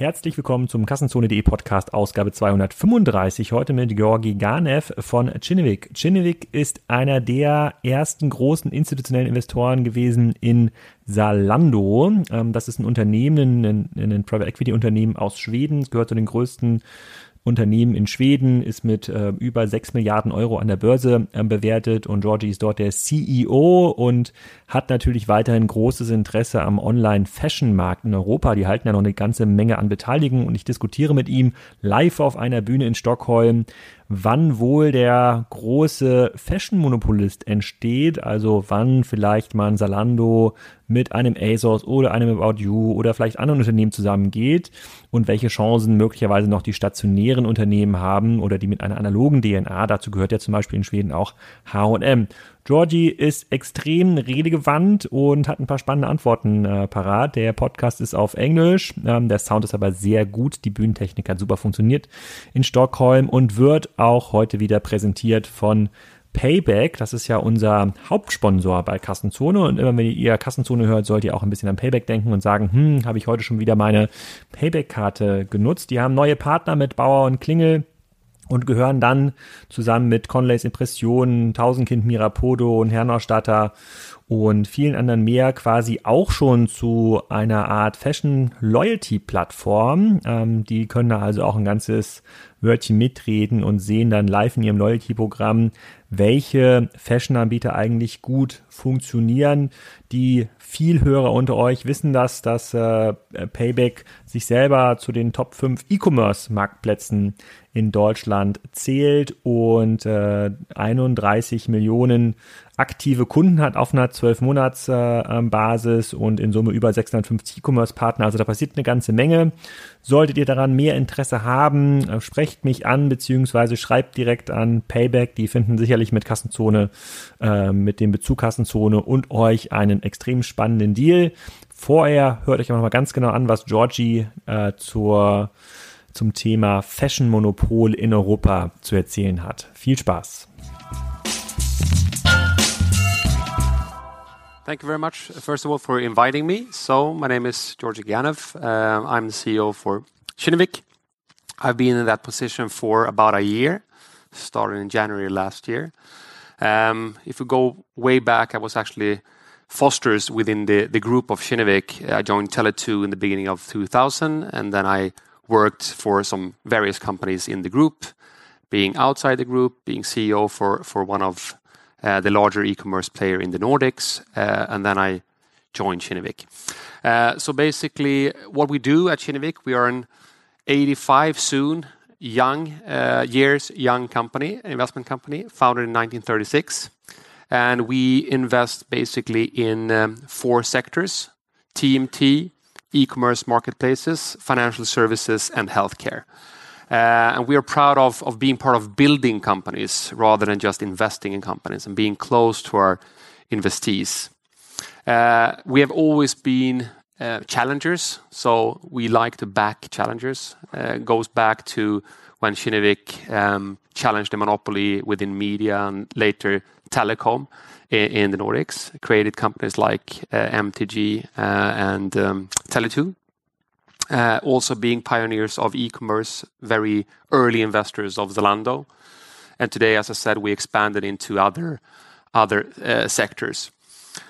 Herzlich willkommen zum Kassenzone.de Podcast, Ausgabe 235. Heute mit Georgi Ganev von Chinnevik. Chinnevik ist einer der ersten großen institutionellen Investoren gewesen in Salando. Ähm, das ist ein Unternehmen, ein, ein Private Equity Unternehmen aus Schweden. Es gehört zu den größten Unternehmen in Schweden, ist mit äh, über 6 Milliarden Euro an der Börse äh, bewertet und Georgie ist dort der CEO und hat natürlich weiterhin großes Interesse am Online-Fashion-Markt in Europa. Die halten ja noch eine ganze Menge an Beteiligung und ich diskutiere mit ihm live auf einer Bühne in Stockholm, wann wohl der große Fashion-Monopolist entsteht, also wann vielleicht mal ein Salando mit einem ASOS oder einem About You oder vielleicht anderen Unternehmen zusammengeht und welche Chancen möglicherweise noch die stationären Unternehmen haben oder die mit einer analogen DNA. Dazu gehört ja zum Beispiel in Schweden auch H&M. Georgie ist extrem redegewandt und hat ein paar spannende Antworten äh, parat. Der Podcast ist auf Englisch, ähm, der Sound ist aber sehr gut, die Bühnentechnik hat super funktioniert in Stockholm und wird auch heute wieder präsentiert von Payback, das ist ja unser Hauptsponsor bei Kassenzone. Und immer wenn ihr Kassenzone hört, sollt ihr auch ein bisschen an Payback denken und sagen, hm, habe ich heute schon wieder meine Payback-Karte genutzt. Die haben neue Partner mit Bauer und Klingel und gehören dann zusammen mit Conleys Impressionen, Tausendkind Mirapodo und Herrnorstatter und vielen anderen mehr quasi auch schon zu einer Art Fashion Loyalty Plattform. Ähm, die können da also auch ein ganzes Wörtchen mitreden und sehen dann live in ihrem Loyalty-Programm, welche Fashion-Anbieter eigentlich gut funktionieren. Die Vielhörer unter euch wissen das, dass äh, Payback sich selber zu den Top 5 E-Commerce-Marktplätzen in Deutschland zählt und äh, 31 Millionen aktive Kunden hat auf einer 12-Monats-Basis äh, und in Summe über 650 E-Commerce-Partner. Also da passiert eine ganze Menge. Solltet ihr daran mehr Interesse haben, äh, sprecht mich an, beziehungsweise schreibt direkt an Payback. Die finden sicherlich mit Kassenzone, äh, mit dem Bezug Kassenzone und euch einen extrem spannenden Deal. Vorher hört euch aber mal ganz genau an, was Georgie äh, zur, zum Thema Fashion-Monopol in Europa zu erzählen hat. Viel Spaß! Thank you very much, first of all, for inviting me. So, my name is Georgi Ganev. Uh, I'm the CEO for Kinnevik. I've been in that position for about a year, started in January last year. Um, if we go way back, I was actually fosters within the, group of Kinnevik. I joined Tele2 in the beginning of 2000, and then I worked for some various companies in the group, being outside the group, being CEO for, one of the larger e-commerce player in the Nordics, uh, and then I joined Kinnevik. Uh, so basically, what we do at Kinnevik, we are an 85 soon young years young company, investment company, founded in 1936, and we invest basically in um, four sectors: TMT, e-commerce marketplaces, financial services, and healthcare. Uh, and we are proud of, being part of building companies rather than just investing in companies and being close to our investees. Uh, we have always been uh, challengers, so we like to back challengers. Uh, goes back to when Kinnevik um, challenged the monopoly within media and later telecom in, the Nordics, created companies like MTG and um, Tele2 uh, also being pioneers of e-commerce, very early investors of Zalando. And today, as I said, we expanded into other uh, sectors.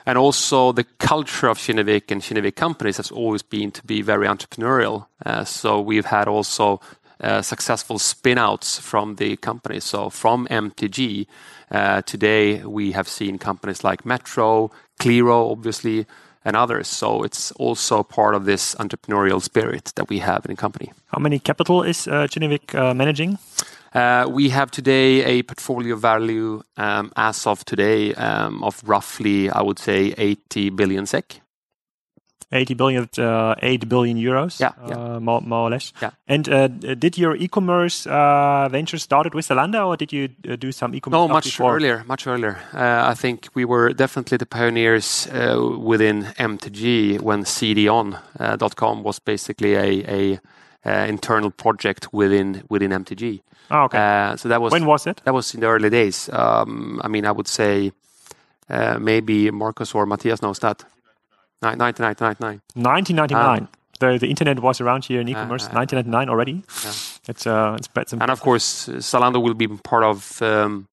And also the culture of Kinnevik and Kinnevik companies has always been to be very entrepreneurial. Uh, so we've had also uh, successful spin-outs from the company. So from MTG, uh, today we have seen companies like Metro, Qliro, obviously, and others. So it's also part of this entrepreneurial spirit that we have in the company. How many capital is uh, uh, managing? Uh, we have today a portfolio value um, as of today um, of roughly, I would say, 80 billion SEK. 80 billion, uh, 8 billion euros, yeah, yeah. Uh, more, more, or less. Yeah. And uh, did your e-commerce uh, venture started with Zalando, or did you uh, do some e-commerce? No, much before? earlier. Much earlier. Uh, I think we were definitely the pioneers within MTG when CDON.com was basically a, a internal project within within MTG. Oh, okay. so that was when was it? That was in the early days. Um, I mean, I would say maybe Marcus or Matthias knows that. 1999. 1999. The, the internet was around here in e-commerce uh, 1999 already. Yeah. It's uh, it's, it's and of course Zalando will be part of um,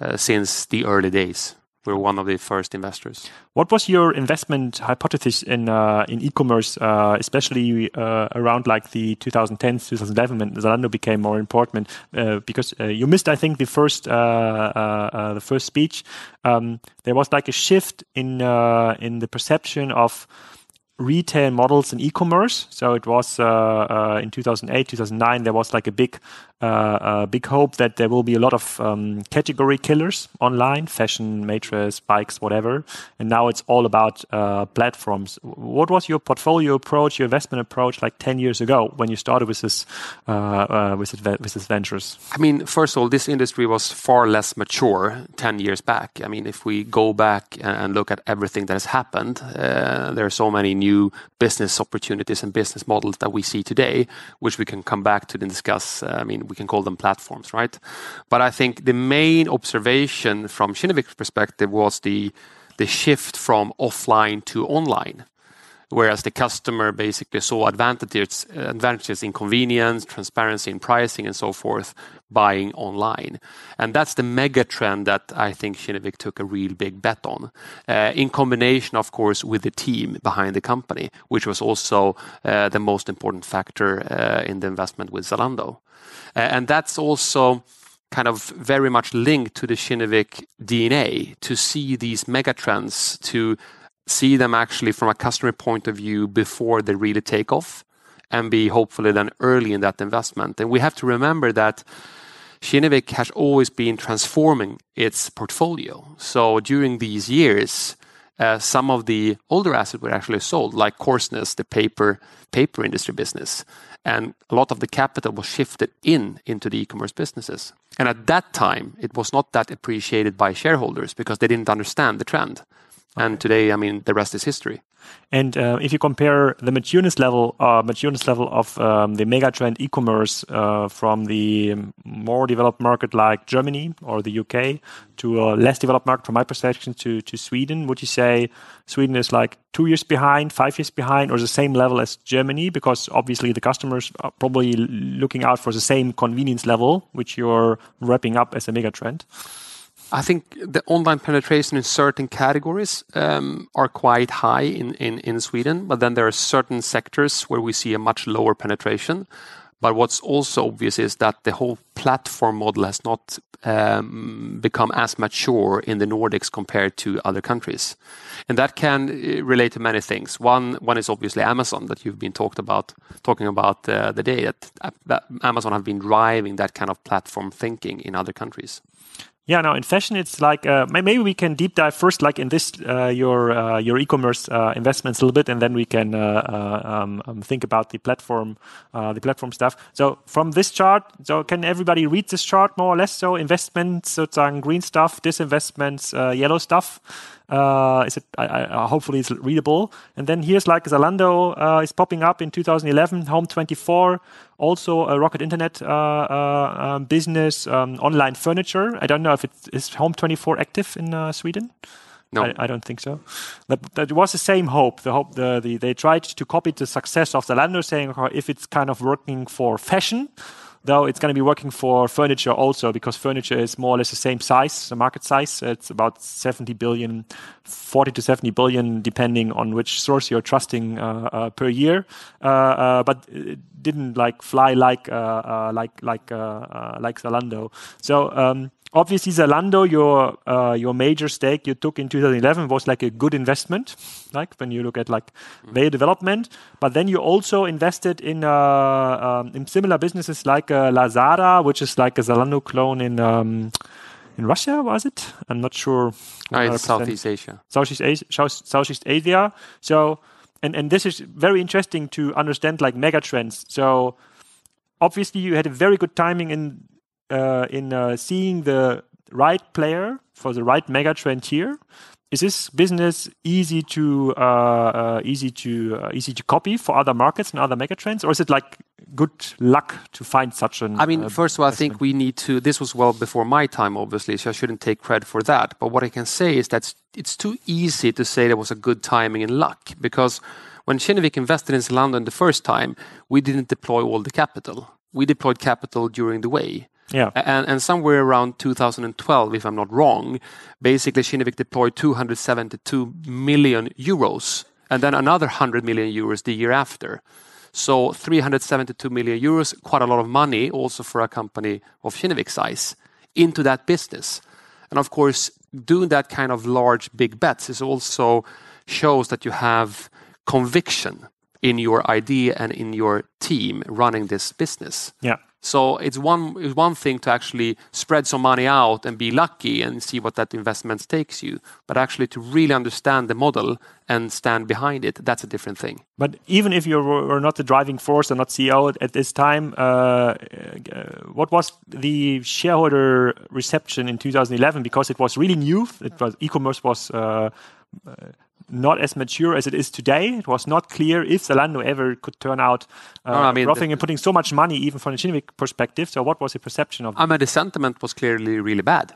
uh, since the early days we're one of the first investors. What was your investment hypothesis in uh, in e-commerce, uh, especially uh, around like the 2010s, 2011 when Zalando became more important? Uh, because uh, you missed, I think, the first uh, the first speech. Um, there was like a shift in in the perception of retail models in e-commerce. So it was uh, uh, in 2008, 2009. There was like a big, uh, big hope that there will be a lot of um, category killers online: fashion, mattress, bikes, whatever. And now it's all about uh, platforms. What was your portfolio approach, your investment approach, like 10 years ago when you started with this uh, uh, with, with this ventures? I mean, first of all, this industry was far less mature 10 years back. I mean, if we go back and look at everything that has happened, there are so many new business opportunities and business models that we see today, which we can come back to and discuss. Uh, I mean, we can call them platforms, right? But I think the main observation from Kinnevik's perspective was the the shift from offline to online whereas the customer basically saw advantages, advantages in convenience, transparency in pricing, and so forth, buying online. And that's the mega trend that I think Kinnevik took a real big bet on, uh, in combination, of course, with the team behind the company, which was also uh, the most important factor uh, in the investment with Zalando. And that's also kind of very much linked to the Kinnevik DNA to see these mega trends to see them actually from a customer point of view before they really take off and be hopefully then early in that investment. And we have to remember that Kinnevik has always been transforming its portfolio. So during these years, uh, some of the older assets were actually sold, like Korsnäs, the paper paper industry business, and a lot of the capital was shifted in into the e-commerce businesses. And at that time, it was not that appreciated by shareholders because they didn't understand the trend. And today, I mean, the rest is history. And uh, if you compare the matureness level, uh, matureness level of um, the megatrend e-commerce uh, from the more developed market like Germany or the UK to a less developed market, from my perception, to to Sweden, would you say Sweden is like two years behind, five years behind, or the same level as Germany? Because obviously the customers are probably looking out for the same convenience level, which you're wrapping up as a megatrend. I think the online penetration in certain categories um, are quite high in, Sweden, but then there are certain sectors where we see a much lower penetration. But what's also obvious is that the whole platform model has not um, become as mature in the Nordics compared to other countries, and that can uh, relate to many things. One one is obviously Amazon that you've been talked about talking about uh, the day that Amazon have been driving that kind of platform thinking in other countries. Yeah, now in fashion, it's like uh, maybe we can deep dive first, like in this uh, your uh, your e-commerce uh, investments a little bit, and then we can uh, uh, um, um, think about the platform the platform stuff. So from this chart, so can everybody read this chart more or less? So investments, sozusagen green stuff, disinvestments, yellow stuff. Uh, is it? I, I, hopefully, it's readable. And then here's like Zalando uh, is popping up in 2011. Home 24, also a Rocket Internet uh, uh um, business, um, online furniture. I don't know if it is Home 24 active in uh, Sweden. No, I, I, don't think so. But that was the same hope. The hope the, the they tried to copy the success of Zalando, saying if it's kind of working for fashion though it's going to be working for furniture also because furniture is more or less the same size, the market size. It's about 70 billion, 40 to 70 billion, depending on which source you're trusting uh, uh, per year. Uh, uh but it didn't like fly like uh, uh, like like like Zalando. So um, obviously Zalando, your uh, your major stake you took in 2011 was like a good investment, like when you look at like mm. value development. But then you also invested in uh, um, in similar businesses like uh, Lazada, which is like a Zalando clone in. Um, in Russia, was it? I'm not sure. It's Southeast Asia. Southeast Asia. Southeast Asia. So, and and this is very interesting to understand like mega trends. So, obviously, you had a very good timing in uh, in uh, seeing the right player for the right mega trend here? Is this business easy to uh, uh easy to uh, easy to copy for other markets and other megatrends, or is it like good luck to find such an? I mean, uh, first of all, I think we need to. This was well before my time, obviously, so I shouldn't take credit for that. But what I can say is that it's too easy to say there was a good timing and luck because when Kinnevik invested in Zalando the first time, we didn't deploy all the capital. We deployed capital during the way. Yeah. And, and somewhere around 2012, if I'm not wrong, basically Kinnevik deployed 272 million euros and then another 100 million euros the year after. So 372 million euros, quite a lot of money also for a company of Kinnevik size into that business. And of course, doing that kind of large, big bets is also shows that you have conviction in your idea and in your team running this business. Yeah. So it's one it's one thing to actually spread some money out and be lucky and see what that investment takes you, but actually to really understand the model and stand behind it, that's a different thing. But even if you were not the driving force and not CEO at this time, uh, uh, what was the shareholder reception in 2011? Because it was really new. It was e-commerce was. Not as mature as it is today. It was not clear if Zalando ever could turn out uh, no, I mean, roughing and putting so much money, even from a Kinnevik perspective. So, what was the perception of? I mean, the sentiment was clearly really bad.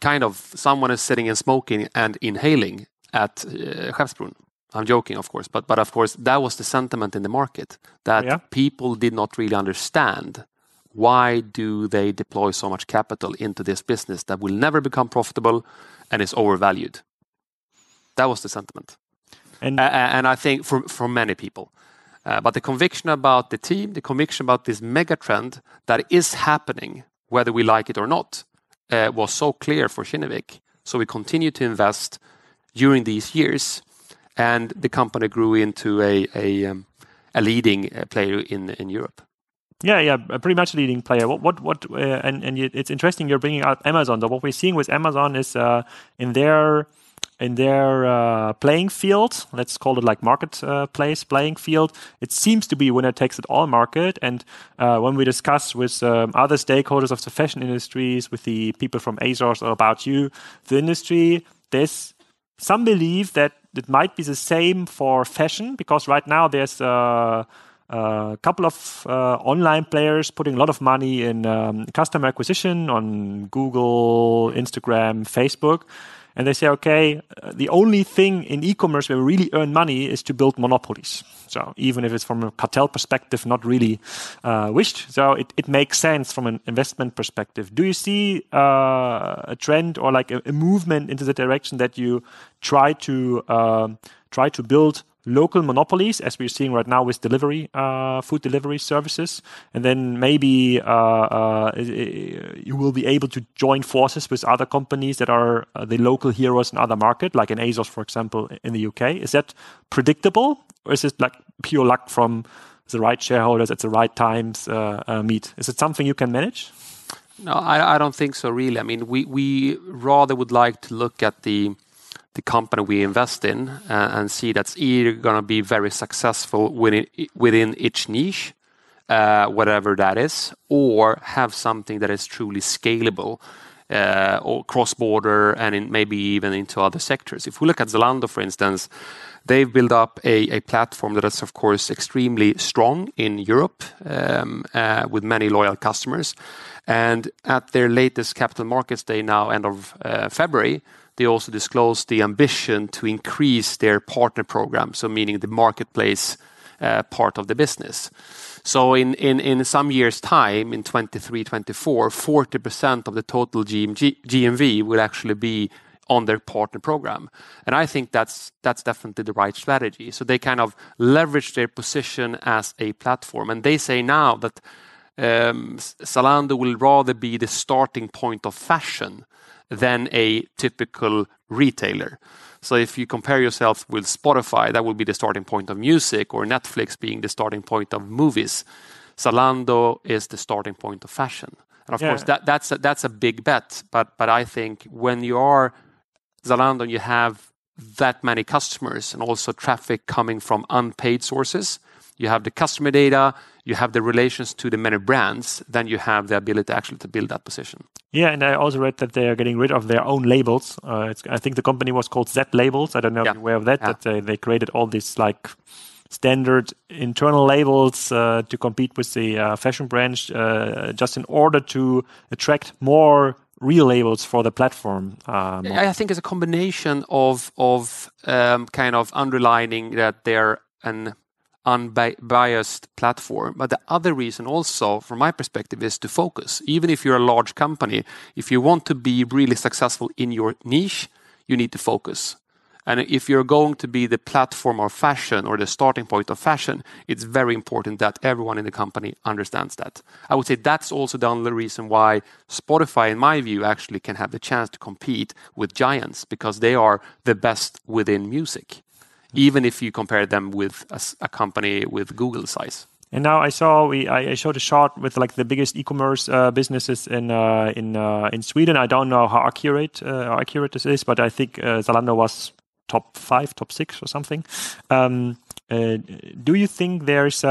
Kind of someone is sitting and smoking and inhaling at uh. I'm joking, of course, but but of course that was the sentiment in the market that yeah. people did not really understand why do they deploy so much capital into this business that will never become profitable and is overvalued. That was the sentiment. And, and I think for, for many people. Uh, but the conviction about the team, the conviction about this mega trend that is happening, whether we like it or not, uh, was so clear for Kinnevik. So we continued to invest during these years, and the company grew into a, a, um, a leading uh, player in, in Europe. Yeah, yeah, pretty much leading player. What, what, what? Uh, and and it's interesting you're bringing out Amazon. Though what we're seeing with Amazon is uh, in their in their uh, playing field, let's call it like marketplace uh, playing field, it seems to be winner takes it all market. And uh, when we discuss with um, other stakeholders of the fashion industries, with the people from ASOS or About You, the industry, there's some belief that it might be the same for fashion because right now there's uh, a couple of uh, online players putting a lot of money in um, customer acquisition on Google, Instagram, Facebook and they say, okay, uh, the only thing in e-commerce where we really earn money is to build monopolies. So even if it's from a cartel perspective, not really uh, wished. So it, it makes sense from an investment perspective. Do you see uh, a trend or like a, a, movement into the direction that you try to uh, try to build local monopolies, as we're seeing right now with delivery, uh, food delivery services, and then maybe uh, uh, you will be able to join forces with other companies that are uh, the local heroes in other market, like in ASOS, for example, in the UK. Is that predictable, or is it like pure luck from the right shareholders at the right times uh, uh, meet? Is it something you can manage? No, I, I don't think so. Really, I mean, we we rather would like to look at the the company we invest in uh, and see that's either going to be very successful within each niche, uh, whatever that is, or have something that is truly scalable. Uh, or cross-border and maybe even into other sectors. If we look at Zalando, for instance, they've built up a, a platform that is, of course, extremely strong in Europe um, with many loyal customers. And at their latest Capital Markets Day now, end of February, they also disclosed the ambition to increase their partner program, so meaning the marketplace uh, part of the business. So in, some years' time, in 23, 24, 40% of the total GMV will actually be on their partner program. And I think that's definitely the right strategy. So they kind of leverage their position as a platform. And they say now that um, Zalando will rather be the starting point of fashion than a typical retailer. So if you compare yourself with Spotify, that will be the starting point of music, or Netflix being the starting point of movies. Zalando is the starting point of fashion. And of yeah. course, that, that's, a, that's a big bet. But, but I think when you are Zalando, you have that many customers and also traffic coming from unpaid sources. You have the customer data, you have the relations to the many brands, then you have the ability actually to build that position. Yeah, and I also read that they are getting rid of their own labels. Uh, I think the company was called Z Labels. I don't know yeah. if you're aware of that. Yeah. That they, they created all these like standard internal labels uh, to compete with the uh, fashion branch, uh, just in order to attract more real labels for the platform. I think it's a combination of of um, kind of underlining that they're an unbiased platform. But the other reason also, from my perspective, is to focus. Even if you're a large company, if you want to be really successful in your niche, you need to focus. And if you're going to be the platform of fashion or the starting point of fashion, it's very important that everyone in the company understands that. I would say that's also the only reason why Spotify, in my view, actually can have the chance to compete with giants because they are the best within music, even if you compare them with a company with Google size. And now I saw we I showed a chart with like the biggest e-commerce uh, businesses in uh, in uh, in Sweden. I don't know how accurate uh, how accurate this is, but I think uh, Zalando was top five, top six, or something. Um, uh, do you think there's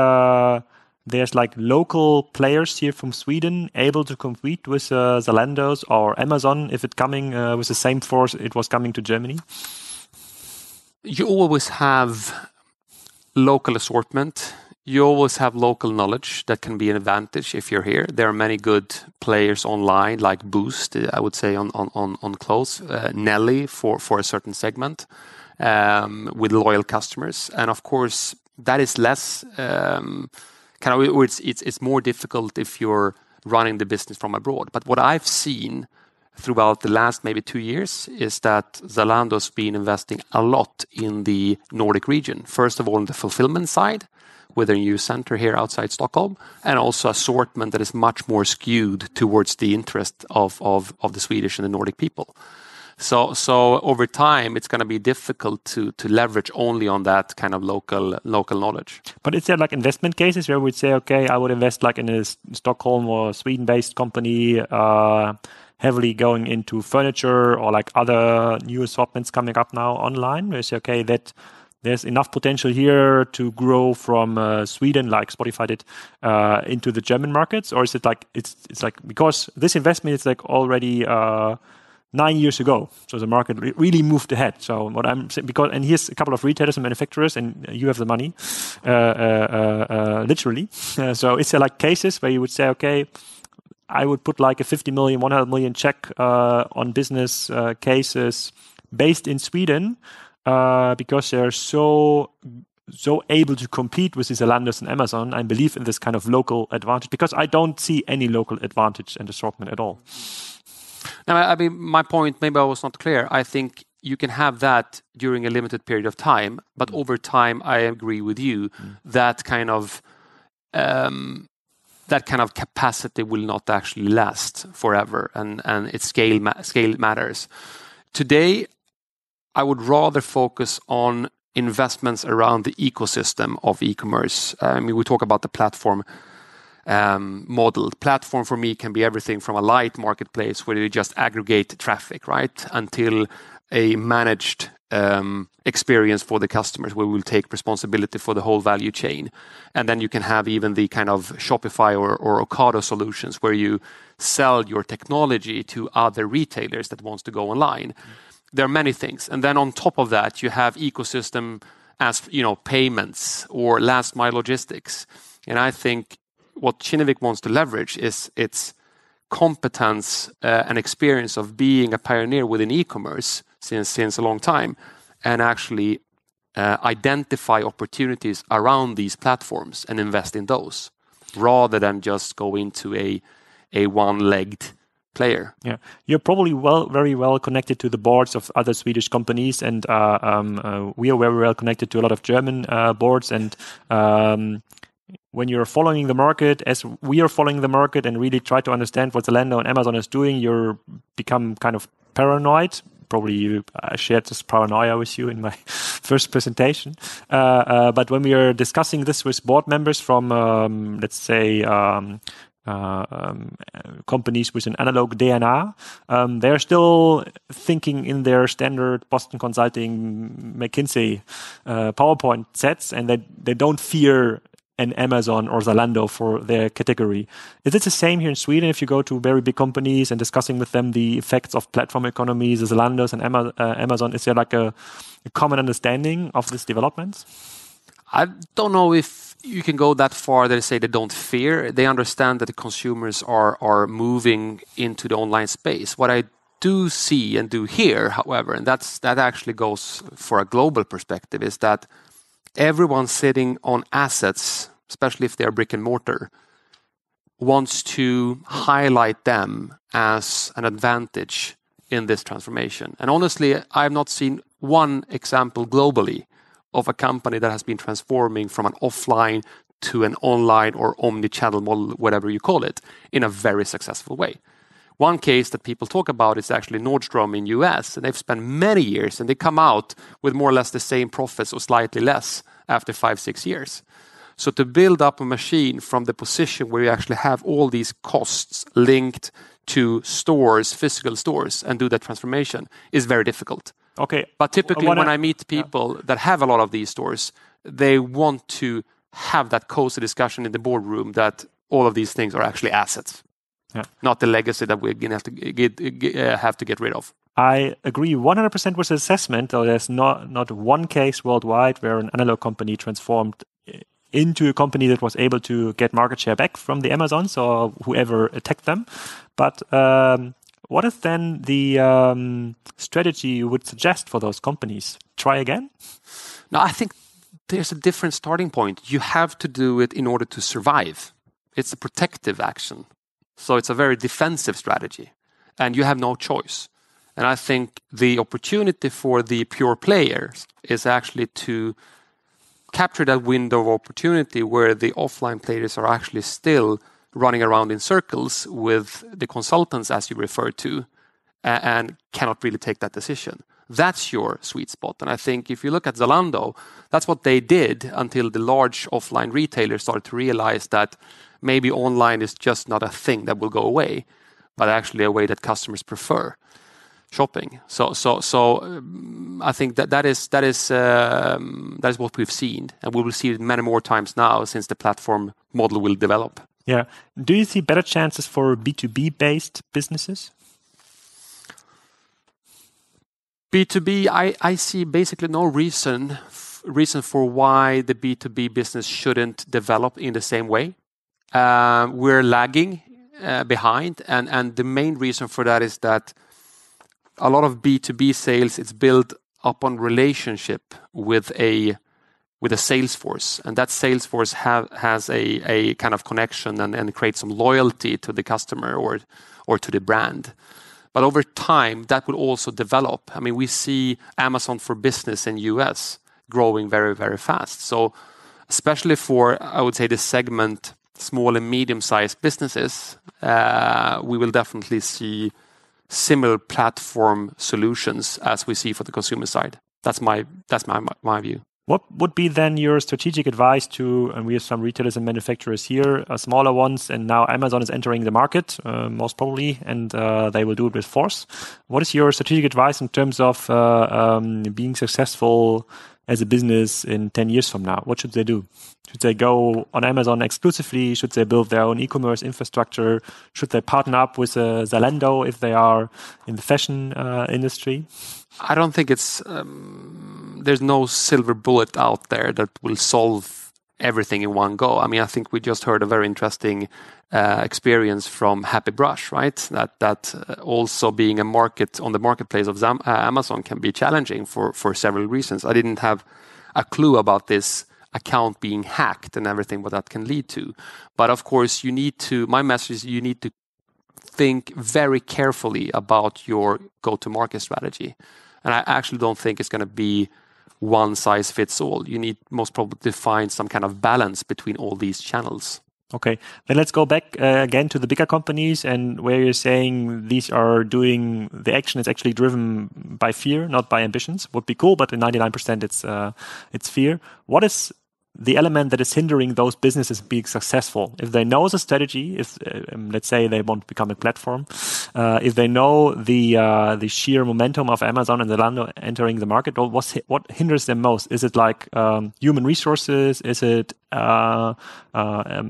there's like local players here from Sweden able to compete with Zalando's or Amazon if it coming with the same force it was coming to Germany? You always have local assortment. You always have local knowledge that can be an advantage if you're here. There are many good players online, like Boozt, I would say on on on, on clothes, uh, Nelly for for a certain segment um, with loyal customers, and of course that is less um, kind of it's, it's it's more difficult if you're running the business from abroad. But what I've seen throughout the last maybe two years is that Zalando's been investing a lot in the Nordic region. First of all, on the fulfillment side, with a new center here outside Stockholm, and also assortment that is much more skewed towards the interest of, of, the Swedish and the Nordic people. So, so over time, it's going to be difficult to to leverage only on that kind of local local knowledge. But is there like investment cases where we'd say, okay, I would invest like in a Stockholm or Sweden-based company, uh, heavily going into furniture or like other new assortments coming up now online? Where you say, okay, that there's enough potential here to grow from uh, Sweden, like Spotify did, uh, into the German markets, or is it like it's it's like because this investment is like already uh, nine years ago. So the market re- really moved ahead. So what I'm saying, because and here's a couple of retailers and manufacturers, and you have the money, uh, uh, uh, literally. so it's like cases where you would say, okay. I would put like a 50 million, 100 million check on business cases based in Sweden because they're so so able to compete with the Zalandos and Amazon. I believe in this kind of local advantage because I don't see any local advantage and assortment at all. Now, I mean, my point, maybe I was not clear. I think you can have that during a limited period of time, but mm. over time, I agree with you mm. that kind of um, that kind of capacity will not actually last forever, and its scale matters. Today, I would rather focus on investments around the ecosystem of e-commerce. I mean, we talk about the platform um, model. Platform for me can be everything from a light marketplace where you just aggregate traffic, right, until a managed experience for the customers where we'll take responsibility for the whole value chain. And then you can have even the kind of Shopify or, Ocado solutions where you sell your technology to other retailers that wants to go online. There are many things. And then on top of that, you have ecosystem as you know payments or last mile logistics. And I think what Kinnevik wants to leverage is its competence uh, and experience of being a pioneer within e-commerce since since a long time, and actually uh, identify opportunities around these platforms and invest in those, rather than just go into a one-legged player. Yeah, you're probably well, very well connected to the boards of other Swedish companies, and uh, um, uh, we are very well connected to a lot of German uh, boards. And um, when you're following the market, as we are following the market, and really try to understand what Zalando and Amazon is doing, you become kind of paranoid. Probably you I shared this paranoia with you in my first presentation. Uh, uh, but when we are discussing this with board members from, um, let's say, um, uh, um, companies with an analog DNA. Um, they're still thinking in their standard Boston Consulting, McKinsey uh, PowerPoint sets, and they, they don't fear an Amazon or Zalando for their category. Is it the same here in Sweden if you go to very big companies and discussing with them the effects of platform economies, the Zalandos and uh, Amazon? Is there like a, a common understanding of these developments? I don't know if you can go that far that say they don't fear. They understand that the consumers are are moving into the online space. What I do see and do hear, however, and that's that actually goes for a global perspective, is that everyone sitting on assets, especially if they are brick and mortar, wants to highlight them as an advantage in this transformation. And honestly, I have not seen one example globally of a company that has been transforming from an offline to an online or omni-channel model, whatever you call it, in a very successful way. One case that people talk about is actually Nordstrom in U.S., and they've spent many years, and they come out with more or less the same profits or slightly less after five, six years. So to build up a machine from the position where you actually have all these costs linked to stores, physical stores, and do that transformation is very difficult. Okay. But typically, when I meet people that have a lot of these stores, they want to have that cozy discussion in the boardroom that all of these things are actually assets. Yeah. Not the legacy that we're going to uh, have to get rid of. I agree 100% with the assessment, though there's not not one case worldwide where an analog company transformed uh, into a company that was able to get market share back from the Amazons or whoever attacked them. But um, what is then the um, strategy you would suggest for those companies? Try again? No, I think there's a different starting point. You have to do it in order to survive. It's a protective action. So it's a very defensive strategy, and you have no choice. And I think the opportunity for the pure players is actually to capture that window of opportunity where the offline players are actually still running around in circles with the consultants, as you referred to, and cannot really take that decision. That's your sweet spot. And I think if you look at Zalando, that's what they did until the large offline retailers started to realize that maybe online is just not a thing that will go away, but actually a way that customers prefer shopping. So so so um, I think that that is that is um, that is what we've seen, and we will see it many more times now since the platform model will develop. Yeah. Do you see better chances for B2B-based businesses? B2B, I see basically no reason reason for why the B2B business shouldn't develop in the same way. Um, we're lagging uh, behind, and the main reason for that is that a lot of B2B sales, it's built upon relationship with a sales force, and that sales force has a kind of connection and creates some loyalty to the customer or to the brand. But over time, that will also develop. I mean, we see Amazon for Business in the U.S. growing very, very fast. So especially for, I would say, the segment small and medium-sized businesses, uh, we will definitely see similar platform solutions as we see for the consumer side. That's my that's my my view. What would be then your strategic advice to, and we have some retailers and manufacturers here, uh, smaller ones, and now Amazon is entering the market, uh, most probably, and they will do it with force. What is your strategic advice in terms of um, being successful as a business in 10 years from now? What should they do? Should they go on Amazon exclusively? Should they build their own e-commerce infrastructure? Should they partner up with uh, Zalando if they are in the fashion uh, industry? I don't think it's, um, there's no silver bullet out there that will solve everything in one go. I mean, I think we just heard a very interesting uh, experience from Happy Brush, right? That that uh, also being a market on the marketplace of uh, Amazon can be challenging for for several reasons. I didn't have a clue about this account being hacked and everything what that can lead to. But of course, you need to. my message is you need to think very carefully about your go-to-market strategy. And I actually don't think it's going to be one size fits all. You need most probably to find some kind of balance between all these channels. Okay. Then let's go back uh, again to the bigger companies and where you're saying these are doing the action is actually driven by fear, not by ambitions. Would be cool, but in 99% it's uh, it's fear. What is the element that is hindering those businesses being successful? If they know the strategy, if uh, um, let's say they want to become a platform, uh, if they know the uh, the sheer momentum of Amazon and Zalando entering the market, what hinders them most? Is it like um, human resources? Is it um,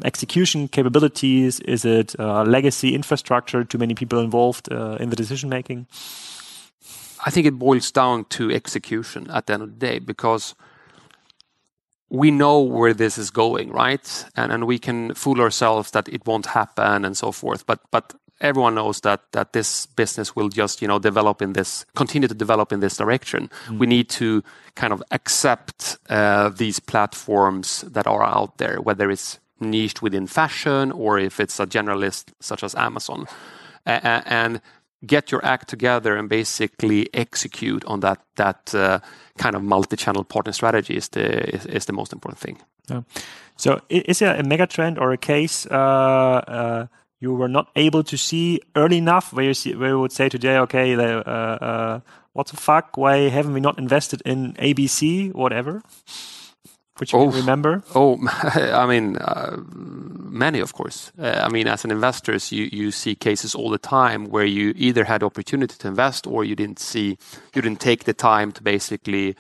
execution capabilities? Is it legacy infrastructure, too many people involved in the decision-making? I think it boils down to execution at the end of the day, because we know where this is going, right? And and we can fool ourselves that it won't happen and so forth. But but everyone knows that that this business will just you know develop in this continue to develop in this direction mm. we need to kind of accept uh, these platforms that are out there whether it's niched within fashion or if it's a generalist such as amazon uh, and get your act together and basically execute on that that uh, kind of multi-channel partner strategy is the is, is the most important thing. Yeah. So is there a mega trend or a case uh, uh, you were not able to see early enough where you see where you would say today, okay, uh, uh, what the fuck? Why haven't we not invested in ABC, whatever? Which you oh, remember? Oh, I mean, uh, many, of course. Uh, I mean, as an investor, you you see cases all the time where you either had opportunity to invest or you didn't see, you didn't take the time to basically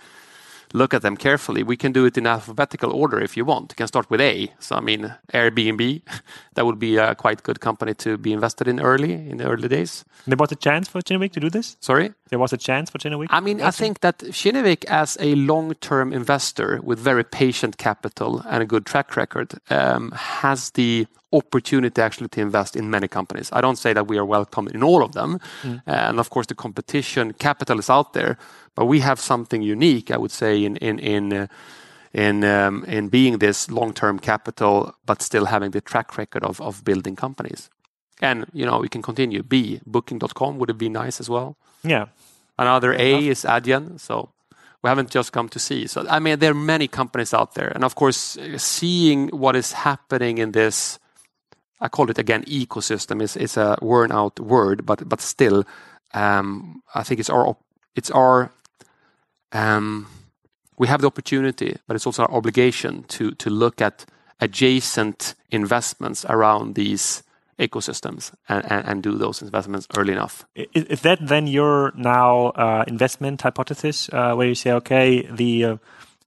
look at them carefully. We can do it in alphabetical order if you want. You can start with A. So, I mean, Airbnb, that would be a quite good company to be invested in early, in the early days. There was a chance for Kinnevik to do this? Sorry? There was a chance for Kinnevik? I mean, I think that Kinnevik, as a long term investor with very patient capital and a good track record, um, has the opportunity actually to invest in many companies. I don't say that we are welcome in all of them. Mm. and of course, the competition capital is out there. But we have something unique, I would say, in in in uh, in um, in being this long-term capital, but still having the track record of of building companies. And you know, we can continue. B Booking.com would it be nice as well? Yeah. Another A is Adyen. So we haven't just come to see. So I mean, there are many companies out there, and of course, seeing what is happening in this. I call it again ecosystem. is is a worn out word, but but still, um, I think it's our it's our um, we have the opportunity, but it's also our obligation to to look at adjacent investments around these ecosystems and, and, and, do those investments early enough. Is, that then your now uh, investment hypothesis, uh, where you say, okay, the uh,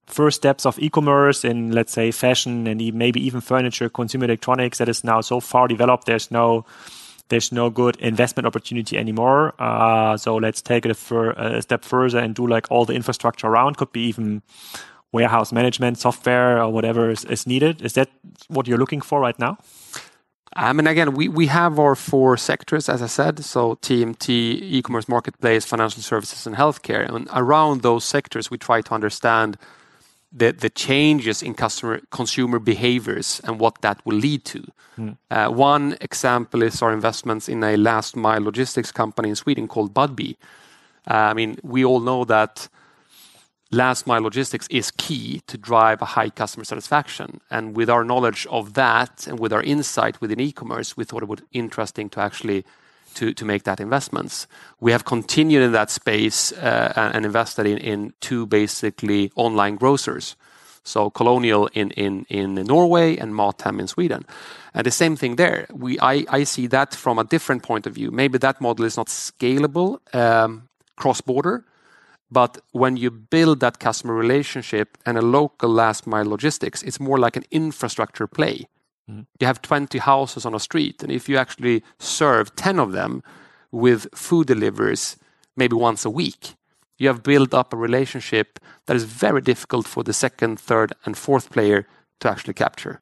first steps of e-commerce in, let's say, fashion and maybe even furniture, consumer electronics, that is now so far developed, there's no there's no good investment opportunity anymore. Uh, so let's take it a, a, step further and do like all the infrastructure around. Could be even warehouse management software or whatever is, is needed. Is that what you're looking for right now? I mean, again, we, we have our four sectors, as I said. So TMT, e-commerce marketplace, financial services, and healthcare. And around those sectors, we try to understand the, the changes in customer consumer behaviors and what that will lead to. Mm. Uh, one example is our investments in a last mile logistics company in Sweden called Budbee. Uh, I mean, we all know that last mile logistics is key to drive a high customer satisfaction. And with our knowledge of that and with our insight within e-commerce, we thought it would be interesting to actually make that investments. We have continued in that space uh, and invested in, two basically online grocers. So Kolonial in, Norway and Mathem in Sweden. And the same thing there. I, see that from a different point of view. Maybe that model is not scalable um, cross border, but when you build that customer relationship and a local last mile logistics, it's more like an infrastructure play. Mm. You have 20 houses on a street, and if you actually serve 10 of them with food deliveries maybe once a week, you have built up a relationship that is very difficult for the second, third, and fourth player to actually capture.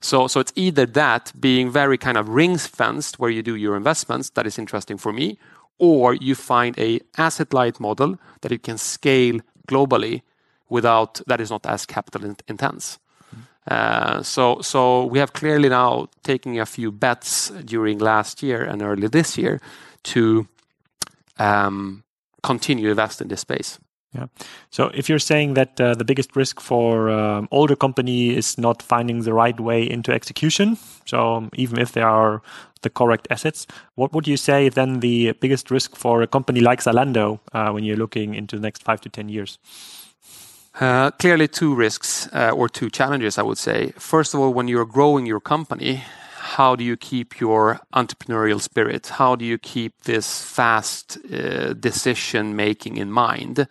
So, so it's either that being very kind of rings fenced where you do your investments that is interesting for me, or you find a asset light model that you can scale globally without that is not as capital intense. Uh, so, so we have clearly now taken a few bets during last year and early this year to um, continue invest in this space. Yeah. So if you're saying that uh, the biggest risk for um, older company is not finding the right way into execution, so um, even if there are the correct assets, what would you say then the biggest risk for a company like Zalando uh, when you're looking into the next five to ten years? Uh, clearly, two risks uh, or two challenges, I would say. First of all, when you're growing your company, how do you keep your entrepreneurial spirit? How do you keep this fast uh, decision making in mind?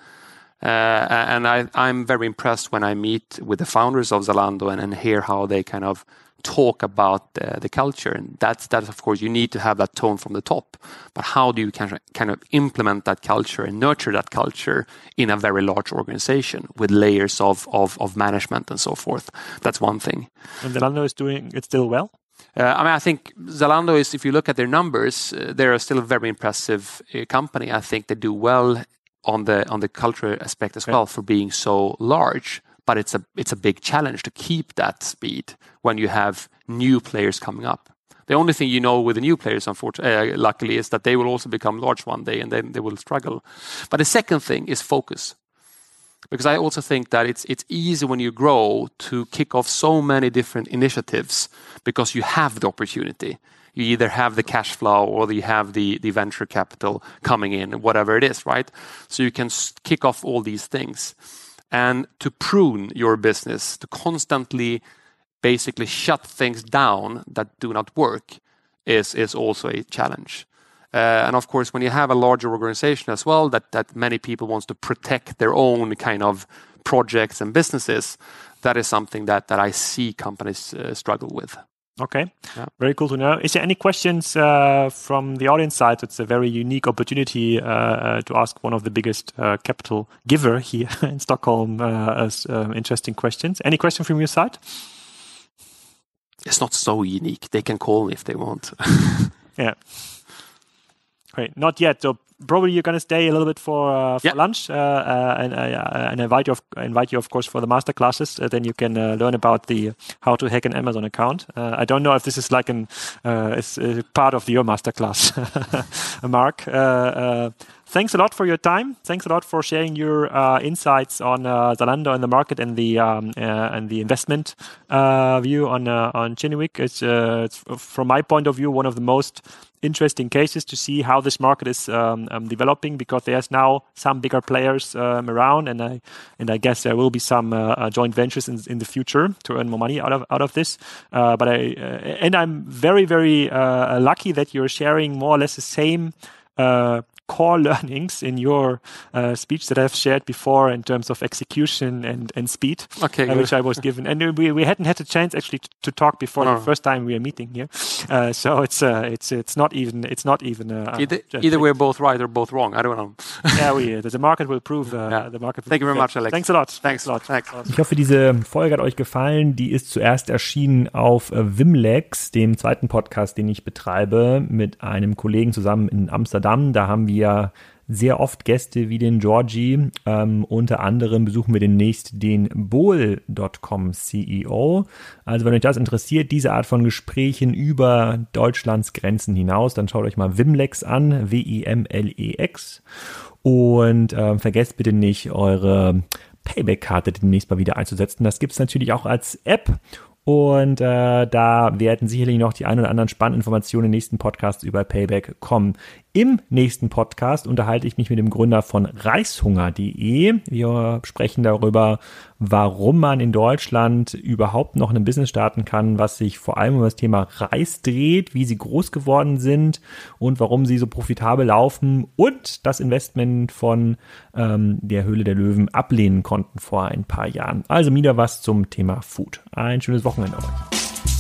Uh, and I, I'm very impressed when I meet with the founders of Zalando and, and hear how they kind of talk about the, the culture. And that's, that's, of course, you need to have that tone from the top. But how do you kind of, kind of implement that culture and nurture that culture in a very large organization with layers of, of, of management and so forth? That's one thing. And Zalando is doing it still well? Uh, I mean, I think Zalando is, if you look at their numbers, uh, they're still a very impressive uh, company. I think they do well on the on the cultural aspect as well for being so large. But it's a it's a big challenge to keep that speed when you have new players coming up. The only thing you know with the new players, unfortunately, uh, luckily, is that they will also become large one day and then they will struggle. But the second thing is focus. Because I also think that it's it's easy when you grow to kick off so many different initiatives because you have the opportunity. You either have the cash flow or you have the venture capital coming in, whatever it is, right? So you can kick off all these things. And to prune your business, to constantly basically shut things down that do not work is also a challenge. Uh, and of course, when you have a larger organization as well, that many people want to protect their own kind of projects and businesses, that is something that I see companies uh, struggle with. Okay, very cool to know. Is there any questions uh, from the audience side? It's a very unique opportunity uh, uh, to ask one of the biggest capital giver here in Stockholm as um, interesting questions. Any question from your side? It's not so unique. They can call if they want. Yeah. Great. Not yet. So probably you're going to stay a little bit for lunch and invite you, of course, for the masterclasses. Uh, then you can uh, learn about the uh, how to hack an Amazon account. I don't know if this is like a part of your master class, Mark. Thanks a lot for your time. Thanks a lot for sharing your uh, insights on uh, Zalando and the market and the um, uh, and the investment view on Kinnevik. It's, from my point of view, one of the most interesting cases to see how this market is um, um, developing because there's now some bigger players around. And I and I guess there will be some joint ventures in in the future to earn more money out of out of this. but I And I'm very, very lucky that you're sharing more or less the same core learnings in your uh, speech that I've shared before in terms of execution and and speed, uh, which I was given. And we we hadn't had a chance actually to talk before the oh. first time we are meeting here. Uh, so it's it's it's not even. it's not even Either we're both right or both wrong. I don't know. Yeah, we, the market will prove the market. Thank you very much, Alex. Thanks a lot. Thanks a lot. Thanks. Ich hoffe, diese Folge hat euch gefallen. Die ist zuerst erschienen auf äh, Wimlex, dem zweiten Podcast, den ich betreibe, mit einem Kollegen zusammen in Amsterdam. Da haben wir sehr oft Gäste wie den Georgie. Ähm, unter anderem besuchen wir demnächst den Bohl.com CEO. Also wenn euch das interessiert, diese Art von Gesprächen über Deutschlands Grenzen hinaus, dann schaut euch mal Wimlex an, W-I-M-L-E-X. Und äh, vergesst bitte nicht, eure Payback-Karte demnächst mal wieder einzusetzen. Das gibt es natürlich auch als App und äh, da werden sicherlich noch die ein oder anderen spannenden Informationen im nächsten Podcast über Payback kommen. Im nächsten Podcast unterhalte ich mich mit dem Gründer von Reishunger.de. Wir sprechen darüber, warum man in Deutschland überhaupt noch ein Business starten kann, was sich vor allem um das Thema Reis dreht, wie sie groß geworden sind und warum sie so profitabel laufen und das Investment von ähm, der Höhle der Löwen ablehnen konnten vor ein paar Jahren. Also wieder was zum Thema Food. Ein schönes Wochenende euch.